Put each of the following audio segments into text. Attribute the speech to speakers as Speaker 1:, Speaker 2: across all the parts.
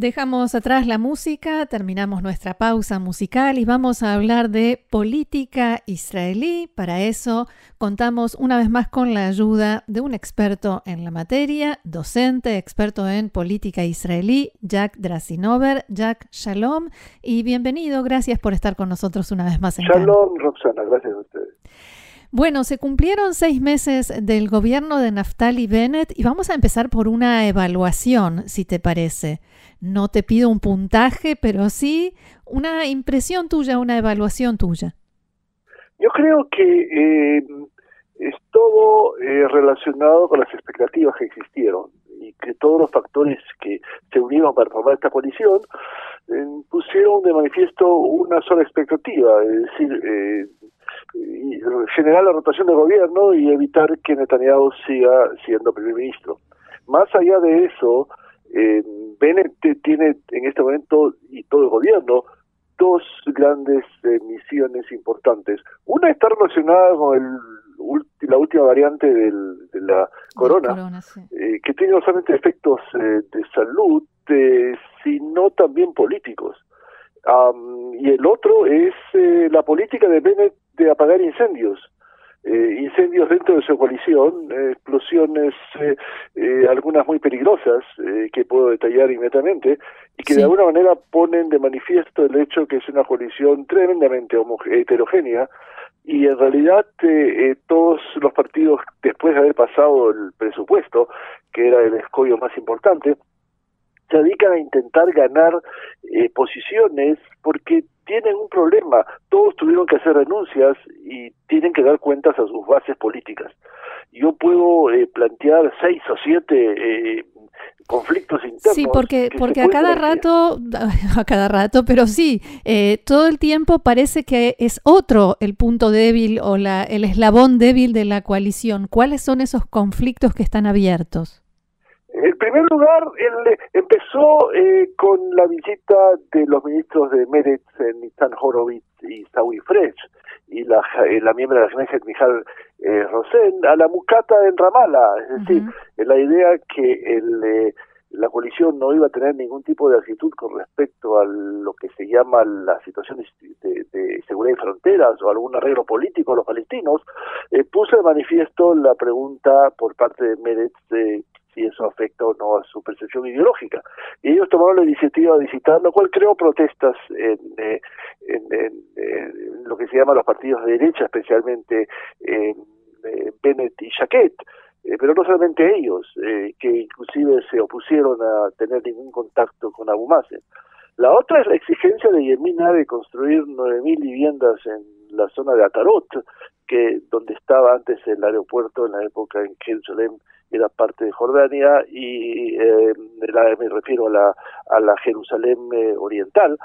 Speaker 1: Dejamos atrás la música, terminamos nuestra pausa musical y vamos a hablar de política israelí. Para eso contamos una vez más con la ayuda de un experto en la materia, docente, experto en política israelí, Jack Drasinover. Jack, shalom y bienvenido. Gracias por estar con nosotros una vez más en
Speaker 2: Shalom, Roxana. Gracias a ustedes.
Speaker 1: Bueno, se cumplieron seis meses del gobierno de Naftali Bennett y vamos a empezar por una evaluación, si te parece. No te pido un puntaje, pero sí una impresión tuya, una evaluación tuya.
Speaker 2: Yo creo que eh, es todo eh, relacionado con las expectativas que existieron y que todos los factores que se unieron para formar esta coalición eh, pusieron de manifiesto una sola expectativa, es decir, generar la rotación del gobierno y evitar que Netanyahu siga siendo primer ministro. Más allá de eso, eh, Bennett tiene en este momento, y todo el gobierno, dos grandes eh, misiones importantes. Una está relacionada con el, la última variante del, de la corona, eh, que tiene no solamente efectos eh, de salud, sino también políticos. Y el otro es la política de Bennett de apagar incendios. Eh, incendios dentro de su coalición, eh, explosiones, eh, algunas muy peligrosas, que puedo detallar inmediatamente, y que de alguna manera ponen de manifiesto el hecho que es una coalición tremendamente heterogénea, y en realidad todos los partidos, después de haber pasado el presupuesto, que era el escollo más importante, se dedican a intentar ganar posiciones porque tienen un problema. Todos tuvieron que hacer renuncias y tienen que dar cuentas a sus bases políticas. Yo puedo eh, plantear seis o siete eh, conflictos internos.
Speaker 1: Sí, porque, porque a cada rato, a cada rato, pero sí, eh, todo el tiempo parece que es otro el punto débil o la, el eslabón débil de la coalición. ¿Cuáles son esos conflictos que están abiertos?
Speaker 2: En primer lugar, él empezó eh, con la visita de los ministros de Meretz, eh, Nitzan Horowitz y Sawi Fresh, y la, eh, la miembro de la Knesset, Mijal eh, Rosen, a la Mucata en Ramallah. Es decir, la idea que el, la coalición no iba a tener ningún tipo de actitud con respecto a lo que se llama la situación de, de seguridad y fronteras o algún arreglo político a los palestinos, puso de manifiesto la pregunta por parte de Meretz si eso afecta o no a su percepción ideológica. Y ellos tomaron la iniciativa de visitar, lo cual creó protestas en, eh, lo que se llama los partidos de derecha, especialmente eh, Bennett y Jaquet. Eh, pero no solamente ellos, eh, que inclusive se opusieron a tener ningún contacto con Abu Mazen. La otra es la exigencia de Yemina de construir 9.000 viviendas en la zona de Atarot, que donde estaba antes el aeropuerto en la época en Jerusalén era parte de Jordania y eh, me refiero a la, a la Jerusalén eh, oriental.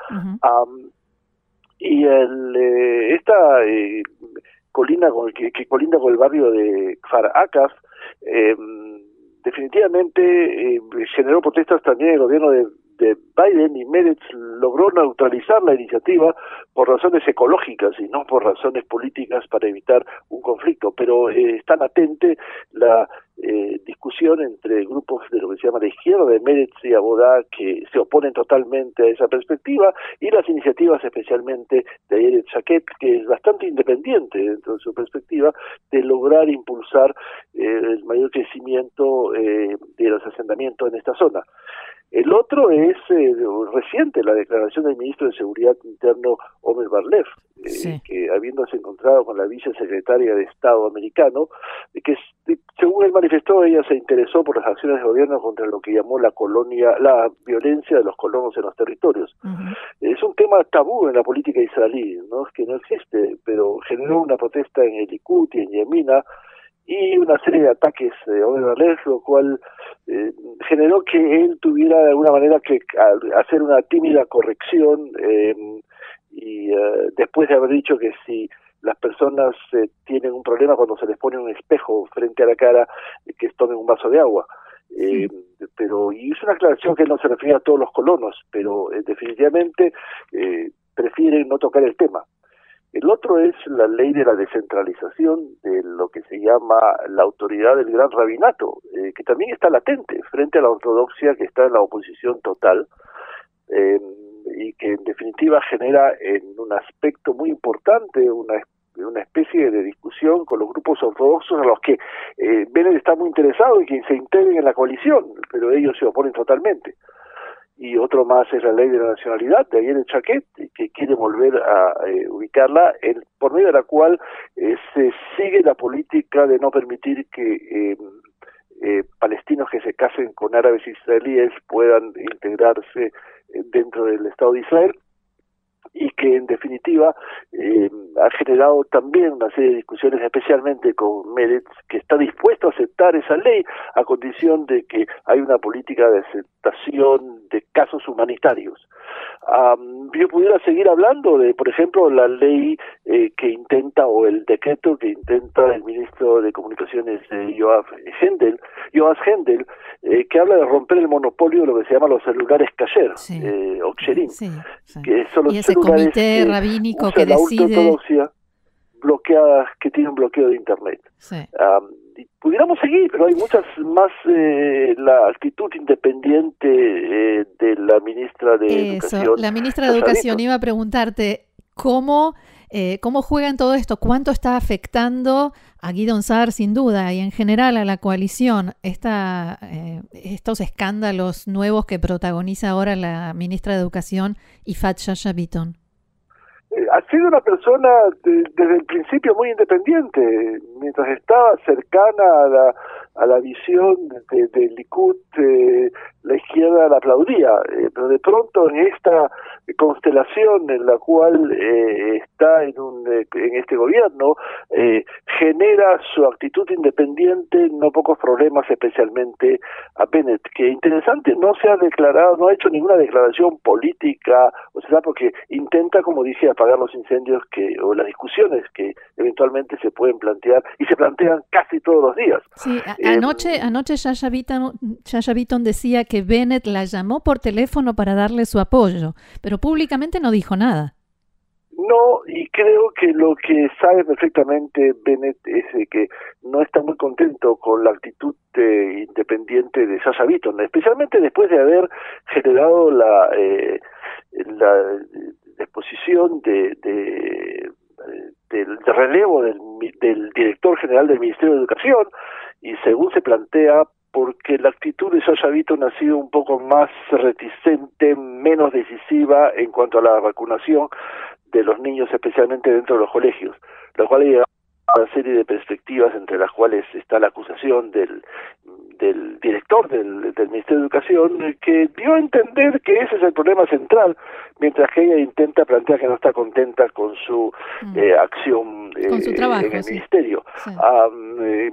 Speaker 2: y el, eh, esta eh, colina con, que, que, colinda con el barrio de Kfar Akaf, definitivamente generó protestas también el gobierno de de Biden y Meretz logró neutralizar la iniciativa por razones ecológicas y no por razones políticas para evitar un conflicto, pero eh, está latente la eh, discusión entre grupos de lo que se llama la izquierda, de Meretz y Abodá, que se oponen totalmente a esa perspectiva, y las iniciativas especialmente de Ayeret Chaquet, que es bastante independiente dentro de su perspectiva, de lograr impulsar eh, el mayor crecimiento de los asentamientos en esta zona. El otro es eh, reciente, la declaración del ministro de Seguridad Interno, Omer Barlev, eh, que habiéndose encontrado con la vicesecretaria de Estado americano, que según él manifestó, ella se interesó por las acciones de gobierno contra lo que llamó la colonia, la violencia de los colonos en los territorios. Es un tema tabú en la política israelí, no es que no existe, pero generó una protesta en el y en Yemina, y una serie de ataques de Omer lo cual eh, generó que él tuviera de alguna manera que hacer una tímida corrección eh, y eh, después de haber dicho que si las personas eh, tienen un problema cuando se les pone un espejo frente a la cara, que tomen un vaso de agua. Eh, pero y es una aclaración que no se refiere a todos los colonos, pero definitivamente prefieren prefieren no tocar el tema. El otro es la ley de la descentralización de lo que se llama la autoridad del gran rabinato, eh, que también está latente frente a la ortodoxia que está en la oposición total eh, y que en definitiva genera en un aspecto muy importante una una especie de discusión con los grupos ortodoxos a los que eh, está muy interesado y que se integren en la coalición, pero ellos se oponen totalmente. Y otro más es la ley de la nacionalidad de el Chaquet, que quiere volver a eh, ubicarla, el, por medio de la cual eh, se sigue la política de no permitir que eh, palestinos que se casen con árabes israelíes puedan integrarse dentro del Estado de Israel y que en definitiva eh, ha generado también una serie de discusiones, especialmente con Meretz, que está dispuesto a aceptar esa ley a condición de que hay una política de aceptación de casos humanitarios. yo pudiera seguir hablando de, por ejemplo, la ley eh, que intenta o el decreto que intenta el ministro de Comunicaciones eh, Joab Hendel, Joas Hendel, eh, que habla de romper el monopolio de lo que se llama los celulares cayer, eh, o
Speaker 1: que son los comité rabínico que decide
Speaker 2: bloqueadas que tienen bloqueo de internet. pudiéramos seguir, pero hay muchas más eh, la actitud independiente eh, de la ministra de Educación.
Speaker 1: La ministra de Educación iba a preguntarte cómo eh, ¿Cómo juegan todo esto? ¿Cuánto está afectando a Guido Saar sin duda y en general a la coalición esta, estos escándalos nuevos que protagoniza ahora la ministra de Educación, Ifat Shasha
Speaker 2: eh, ha sido una persona desde el principio muy independiente, mientras estaba cercana a la, a la visión de, de Likud, eh, la izquierda la aplaudía, eh, pero de pronto en esta constelación en la cual eh, está en, un, en este gobierno, genera su actitud independiente no pocos problemas, especialmente a Bennett, que interesante, no se ha declarado, no ha hecho ninguna declaración política, o sea, porque intenta, como dije, apagar los incendios que o las discusiones que eventualmente se pueden plantear y se plantean casi todos los días.
Speaker 1: Sí, anoche, anoche Yaya Beaton, decía que Bennett la llamó por teléfono para darle su apoyo, pero públicamente no dijo nada.
Speaker 2: No, y creo que lo que sabe perfectamente Bennett es que no está muy contento con la actitud independiente de Sasha Beaton, especialmente después de haber generado la, eh, la exposición de, de, relevo del, del director general del Ministerio de Educación, y según se plantea, porque la actitud de Sasha Beaton ha sido un poco más reticente, menos decisiva en cuanto a la vacunación de los niños, especialmente dentro de los colegios, lo cual ha una serie de perspectivas entre las cuales está la acusación del, del director del, del Ministerio de Educación, que dio a entender que ese es el problema central, mientras que ella intenta plantear que no está contenta con su mm. eh, acción
Speaker 1: eh, en
Speaker 2: el Ministerio. Eh,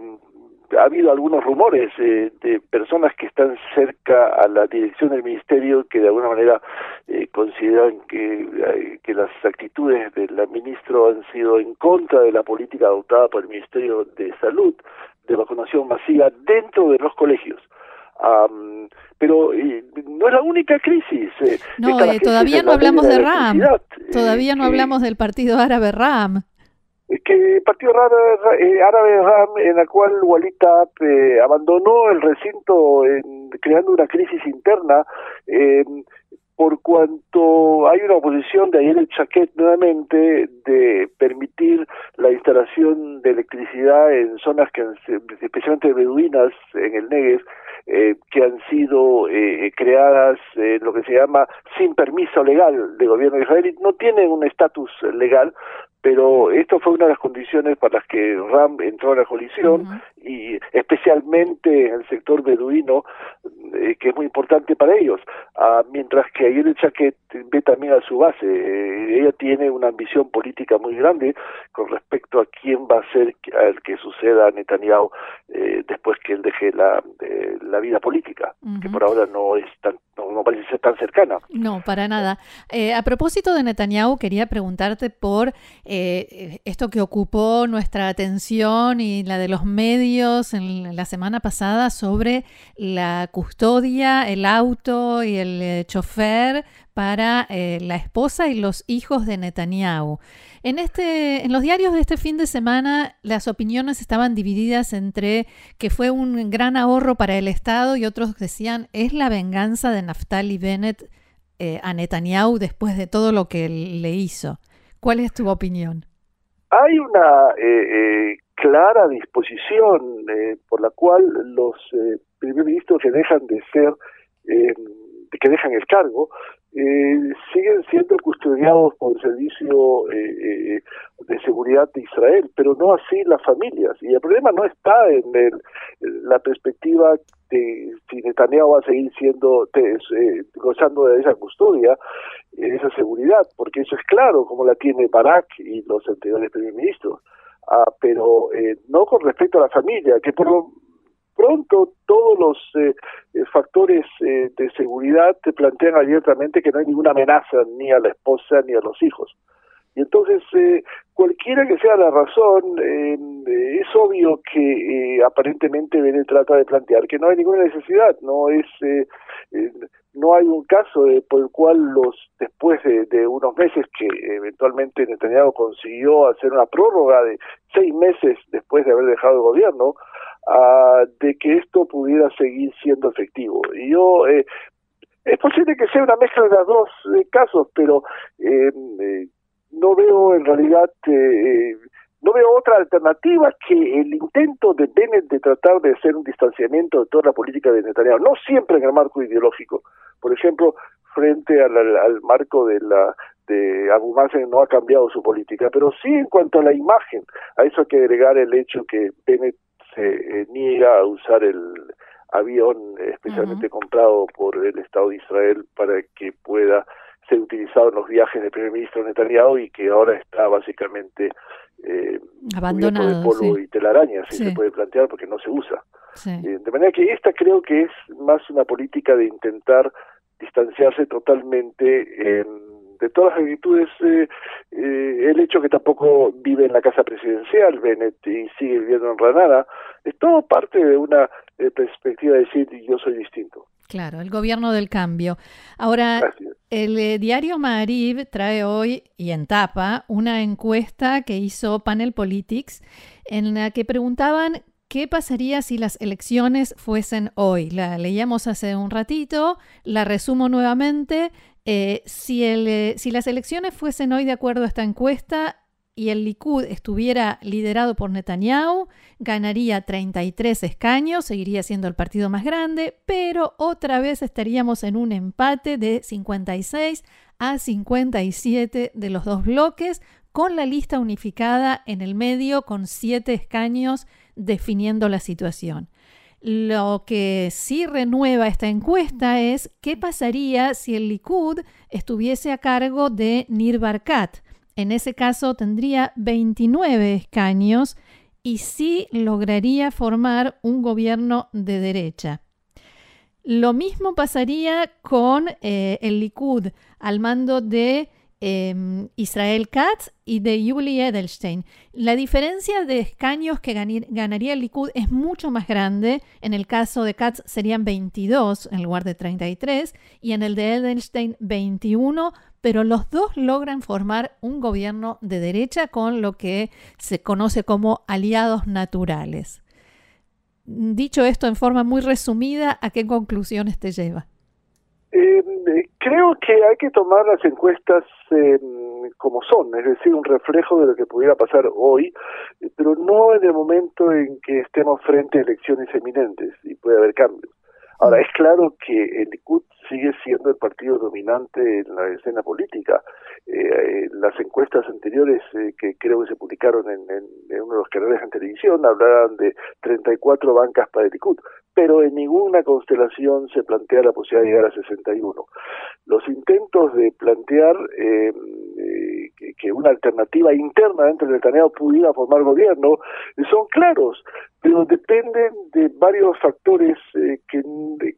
Speaker 2: ha habido algunos rumores eh, de personas que están cerca a la dirección del ministerio que de alguna manera eh, consideran que, eh, que las actitudes del ministro han sido en contra de la política adoptada por el Ministerio de Salud de vacunación masiva dentro de los colegios. pero no es la única crisis.
Speaker 1: no, todavía no hablamos de RAM. Todavía no hablamos del partido árabe RAM
Speaker 2: que el Partido eh, Árabe Ram, en la cual Walita eh, abandonó el recinto creando una crisis interna, eh, por cuanto hay una oposición de ayer el Chaquet nuevamente de permitir la instalación de electricidad en zonas que especialmente beduinas en el Negev eh, que han sido eh, creadas eh, lo que se llama sin permiso legal del gobierno de Israel no tienen un estatus legal pero esto fue una de las condiciones para las que RAM entró a la coalición y especialmente en el sector beduino, eh, que es muy importante para ellos, ah, mientras que el Chaquet ve también a su base. Eh, ella tiene una ambición política muy grande con respecto a quién va a ser el que suceda a Netanyahu eh, después que él deje la, la vida política, que por ahora no es tan no, parece ser tan cercana.
Speaker 1: No, para nada. a propósito de Netanyahu, quería preguntarte por eh, esto que ocupó nuestra atención y la de los medios en la semana pasada sobre la custodia, el auto y el eh, chofer para eh, la esposa y los hijos de Netanyahu. En, este, en los diarios de este fin de semana las opiniones estaban divididas entre que fue un gran ahorro para el Estado y otros decían es la venganza de Naftali Bennett a Netanyahu después de todo lo que le hizo. ¿Cuál es tu opinión?
Speaker 2: Hay una eh, eh, clara disposición eh, por la cual los primer ministros que dejan de ser, que dejan el cargo, siguen siendo custodiados por el servicio de seguridad de Israel, pero no así las familias. Y el problema no está en la perspectiva de si Netanyahu va a seguir siendo gozando de esa custodia, esa seguridad, porque eso es claro, como la tiene Barak y los anteriores primer ministros, ah, pero eh, no con respecto a la familia, que por lo pronto todos los eh, eh, factores de seguridad te plantean abiertamente que no hay ninguna amenaza ni a la esposa ni a los hijos. Y entonces, cualquiera que sea la razón, es obvio que aparentemente Bene trata de plantear que no hay ninguna necesidad, no es no hay un caso por el cual los después de, unos meses que eventualmente Netanyahu consiguió hacer una prórroga de seis meses después de haber dejado el gobierno, uh, de que esto pudiera seguir siendo efectivo. Y yo eh, es posible que sea una mezcla de los dos eh, casos, pero eh, eh, no veo en realidad eh, no veo otra alternativa que el intento de Bennett de tratar de hacer un distanciamiento de toda la política de Netanyahu, no siempre en el marco ideológico. Por ejemplo, frente al, marco de la de Abu Mazen no ha cambiado su política, pero sí en cuanto a la imagen. A eso hay que agregar el hecho que Bennett se eh, niega a usar el avión especialmente comprado por el Estado de Israel para que pueda ser utilizado en los viajes del primer ministro Netanyahu y que ahora está básicamente eh,
Speaker 1: abandonado
Speaker 2: de polvo y telarañas, si se puede plantear, porque no se usa. Eh, de manera que esta creo que es más una política de intentar distanciarse totalmente de todas las actitudes. Eh, eh, el hecho que tampoco vive en la casa presidencial, Bennett, y sigue viviendo en Ranada, es todo parte de una perspectiva de decir yo soy distinto.
Speaker 1: Claro, el gobierno del cambio. Ahora, el eh, diario Marib trae hoy y en tapa una encuesta que hizo Panel Politics en la que preguntaban qué pasaría si las elecciones fuesen hoy. La leíamos hace un ratito, la resumo nuevamente. Eh, si, el, eh, si las elecciones fuesen hoy de acuerdo a esta encuesta, y el Likud estuviera liderado por Netanyahu, ganaría 33 escaños, seguiría siendo el partido más grande, pero otra vez estaríamos en un empate de 56 a 57 de los dos bloques, con la lista unificada en el medio con 7 escaños definiendo la situación. Lo que sí renueva esta encuesta es qué pasaría si el Likud estuviese a cargo de Nir Barkat, en ese caso tendría 29 escaños y sí lograría formar un gobierno de derecha. Lo mismo pasaría con eh, el Likud al mando de Em, Israel Katz y de Yuli Edelstein. La diferencia de escaños que ganaría el Likud es mucho más grande. En el caso de Katz serían 22 en lugar de 33 y en el de Edelstein 21, pero los dos logran formar un gobierno de derecha con lo que se conoce como aliados naturales. Dicho esto en forma muy resumida, ¿a qué conclusiones te lleva?
Speaker 2: Eh, creo que hay que tomar las encuestas como son, es decir, un reflejo de lo que pudiera pasar hoy, pero no en el momento en que estemos frente a elecciones eminentes y puede haber cambios. Ahora, es claro que el Likud sigue siendo el partido dominante en la escena política. Eh, las encuestas anteriores eh, que creo que se publicaron en, uno de los canales en televisión hablaban de 34 bancas para el Likud, pero en ninguna constelación se plantea la posibilidad de llegar a 61. Los intentos de plantear eh, que una alternativa interna dentro del Netanyahu pudiera formar gobierno son claros, pero dependen de varios factores que,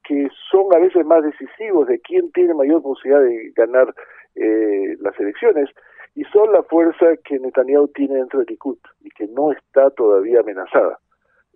Speaker 2: que son a veces más decisivos de quién tiene mayor posibilidad de ganar eh, las elecciones. y son la fuerza que Netanyahu tiene dentro de Likud y que no está todavía amenazada.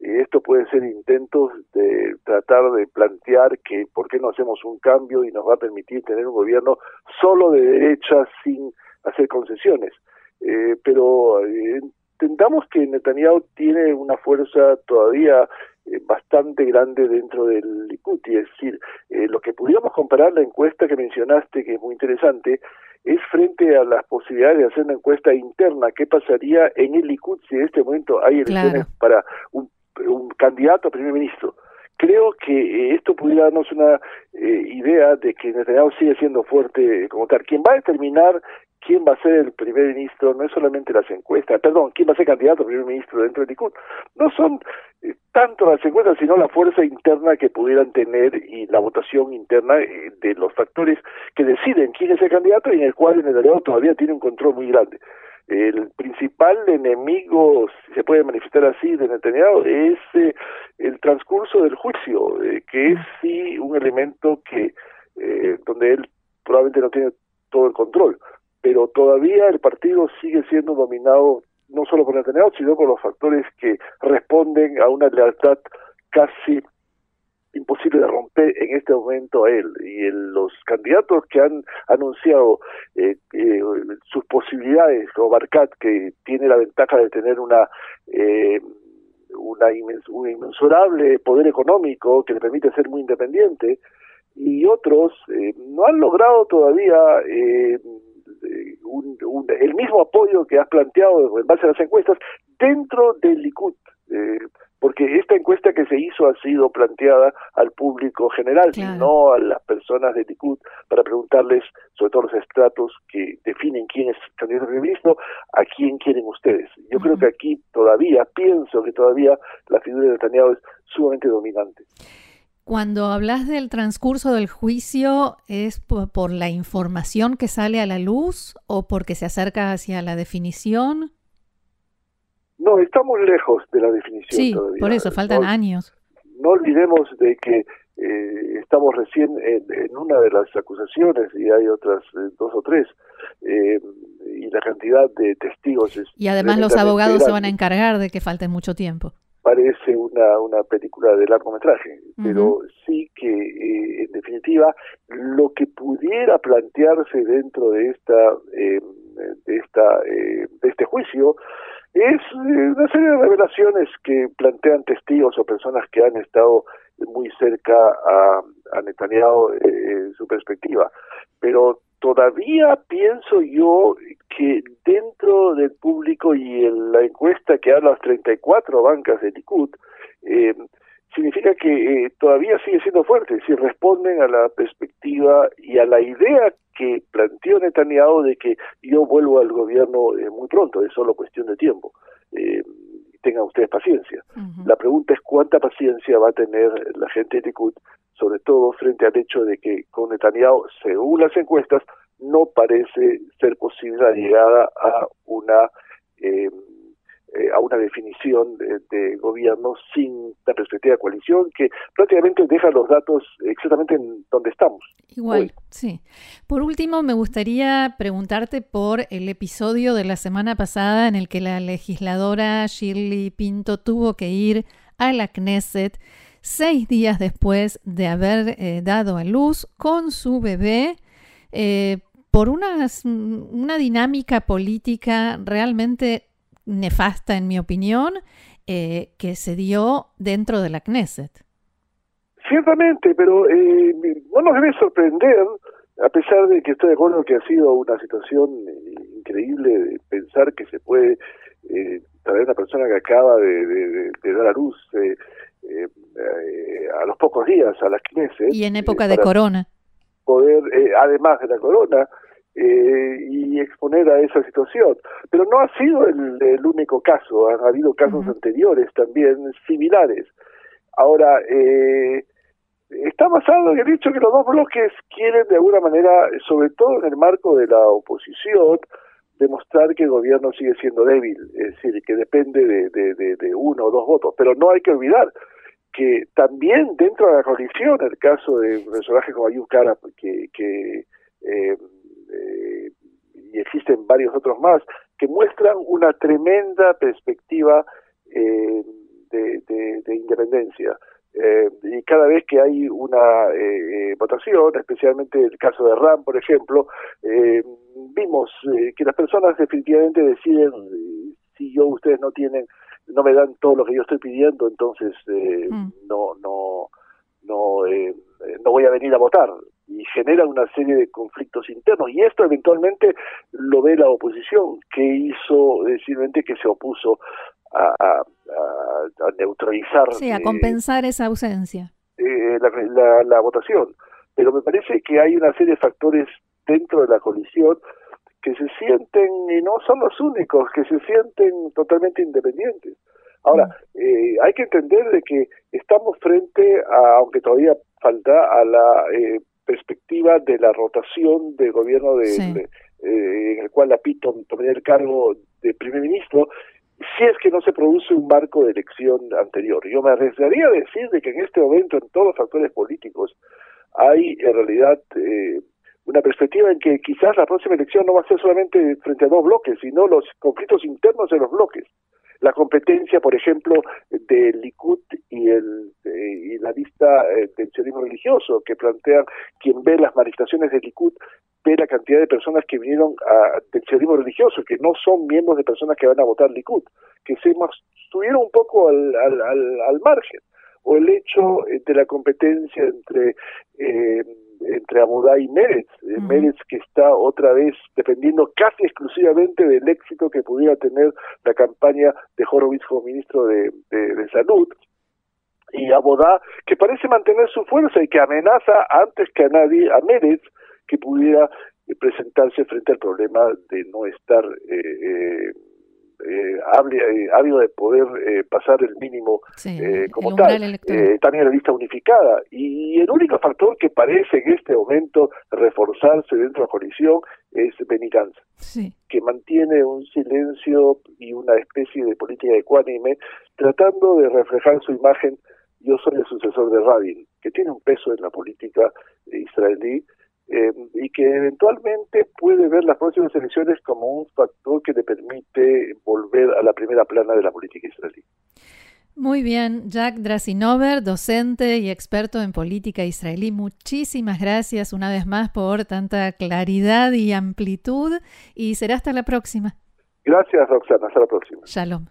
Speaker 2: Y esto puede ser intentos de tratar de plantear que por qué no hacemos un cambio y nos va a permitir tener un gobierno solo de derecha sin hacer concesiones. Eh, pero eh, entendamos que Netanyahu tiene una fuerza todavía eh, bastante grande dentro del Likud, es decir, eh, lo que pudiéramos comparar la encuesta que mencionaste, que es muy interesante, es frente a las posibilidades de hacer una encuesta interna, qué pasaría en el Likud si en este momento hay elecciones para un, un, candidato a primer ministro. Creo que eh, esto pudiera darnos una idea de que Netanyahu sigue siendo fuerte como tal. Quien va a determinar quién va a ser el primer ministro, no es solamente las encuestas, perdón, quién va a ser candidato a primer ministro dentro del Likud, no son eh, tanto las encuestas, sino la fuerza interna que pudieran tener y la votación interna eh, de los factores que deciden quién es el candidato y en el cual en el todavía tiene un control muy grande. El principal enemigo, si se puede manifestar así, de Netanyahu es eh, el transcurso del juicio, que es sí un elemento que donde él probablemente no tiene todo el control pero todavía el partido sigue siendo dominado no solo por Netanyahu, sino por los factores que responden a una lealtad casi imposible de romper en este momento a él. Y los candidatos que han anunciado eh, eh, sus posibilidades, como Barcat, que tiene la ventaja de tener una... Eh, una un inmensurable poder económico que le permite ser muy independiente y otros no han logrado todavía el mismo apoyo que has planteado en base a las encuestas dentro del Likud. Eh, porque esta encuesta que se hizo ha sido planteada al público general, no a las personas de Likud, para preguntarles, sobre todo los estratos que definen quién es candidato a ministro, a quién quieren ustedes. Yo creo que aquí todavía, pienso que todavía la figura de Netanyahu es sumamente dominante.
Speaker 1: Cuando hablas del transcurso del juicio, ¿es por, la información que sale a la luz o porque se acerca hacia la definición?
Speaker 2: No, estamos lejos de la definición
Speaker 1: sí, por eso, faltan años.
Speaker 2: No olvidemos de que eh, estamos recién en, una de las acusaciones y hay otras eh, dos o tres eh, y la cantidad de testigos es
Speaker 1: y además los abogados se van a encargar de que falte mucho tiempo
Speaker 2: parece una, una película de largometraje, pero sí que eh, en definitiva lo que pudiera plantearse dentro de esta eh, de esta eh, de este juicio es una serie de revelaciones que plantean testigos o personas que han estado muy cerca a, a Netanyahu en su perspectiva, pero todavía pienso yo que dentro del público y en la encuesta que habla las 34 bancas de Likud, eh, significa que eh, todavía sigue siendo fuerte, si responden a la perspectiva y a la idea que planteó Netanyahu de que yo vuelvo al gobierno eh, muy pronto, es solo cuestión de tiempo. Eh, tengan ustedes paciencia. La pregunta es cuánta paciencia va a tener la gente de Likud, sobre todo frente al hecho de que con Netanyahu, según las encuestas, no parece ser posible la llegada a una eh, eh, a una definición de, gobierno sin la perspectiva de coalición que prácticamente deja los datos exactamente en donde estamos.
Speaker 1: Igual, sí. Por último, me gustaría preguntarte por el episodio de la semana pasada en el que la legisladora Shirley Pinto tuvo que ir a la Knesset seis días después de haber eh, dado a luz con su bebé. Eh, por una, una dinámica política realmente nefasta, en mi opinión, eh, que se dio dentro de la Knesset.
Speaker 2: Ciertamente, pero eh, no nos debe sorprender, a pesar de que estoy de acuerdo que ha sido una situación increíble de pensar que se puede eh, traer una persona que acaba de, dar a luz eh, eh, a los pocos días a la Knesset.
Speaker 1: Y en época de corona.
Speaker 2: Poder, además de la corona, eh, y exponer a esa situación. Pero no ha sido el, único caso, han habido casos anteriores también similares. Ahora, eh, está basado en el hecho que los dos bloques quieren de alguna manera, sobre todo en el marco de la oposición, demostrar que el gobierno sigue siendo débil, es decir, que depende de, de, uno o dos votos. Pero no hay que olvidar que también dentro de la coalición, el caso de un personaje como Ayub Kara, que, que eh, eh, y existen varios otros más, que muestran una tremenda perspectiva eh, de, independencia. Eh, y cada vez que hay una votación, especialmente el caso de RAM, por ejemplo, vimos que las personas definitivamente deciden si yo ustedes no tienen, no me dan todo lo que yo estoy pidiendo, entonces mm. no no no no voy a venir a votar y genera una serie de conflictos internos. Y esto eventualmente lo ve la oposición, que hizo simplemente que se opuso a, a, neutralizar.
Speaker 1: Sí, a compensar esa ausencia.
Speaker 2: Eh, la, la, votación. Pero me parece que hay una serie de factores dentro de la coalición que se sienten, y no son los únicos, que se sienten totalmente independientes. Ahora, mm. eh, hay que entender de que estamos frente a, aunque todavía falta, a la eh, perspectiva de la rotación del gobierno de, eh, en el cual la Pito tomaría el cargo de primer ministro, si es que no se produce un marco de elección anterior. Yo me arriesgaría a decir de que en este momento en todos los factores políticos hay en realidad eh, una perspectiva en que quizás la próxima elección no va a ser solamente frente a dos bloques, sino los conflictos internos de los bloques. La competencia, por ejemplo, del Likud y, el, eh, y la lista eh, del sionismo religioso, que plantean quien ve las manifestaciones del Likud ve la cantidad de personas que vinieron a, del sionismo religioso, que no son miembros de personas que van a votar Likud, que se estuvieron un poco al, al, al, al margen, o el hecho eh, de la competencia entre eh, entre Abudá y Meretz, uh que está otra vez dependiendo casi exclusivamente del éxito que pudiera tener la campaña de Horowitz como ministro de, de, Salud, y Abodá, que parece mantener su fuerza y que amenaza antes que a nadie a Meretz que pudiera presentarse frente al problema de no estar eh, eh, eh, ávido de poder eh, pasar el mínimo eh, como tal, eh, también la lista unificada. Y el único factor que parece en este momento reforzarse dentro de la coalición es Benny que mantiene un silencio y una especie de política ecuánime, tratando de reflejar su imagen. Yo soy el sucesor de Rabin, que tiene un peso en la política israelí, eh, y que eventualmente puede ver las próximas elecciones como un factor que le permite volver a la primera plana de la política israelí.
Speaker 1: Muy bien, Jack Drasinover, docente y experto en política israelí, muchísimas gracias una vez más por tanta claridad y amplitud y será hasta la próxima.
Speaker 2: Gracias, Roxana, hasta la próxima.
Speaker 1: Shalom.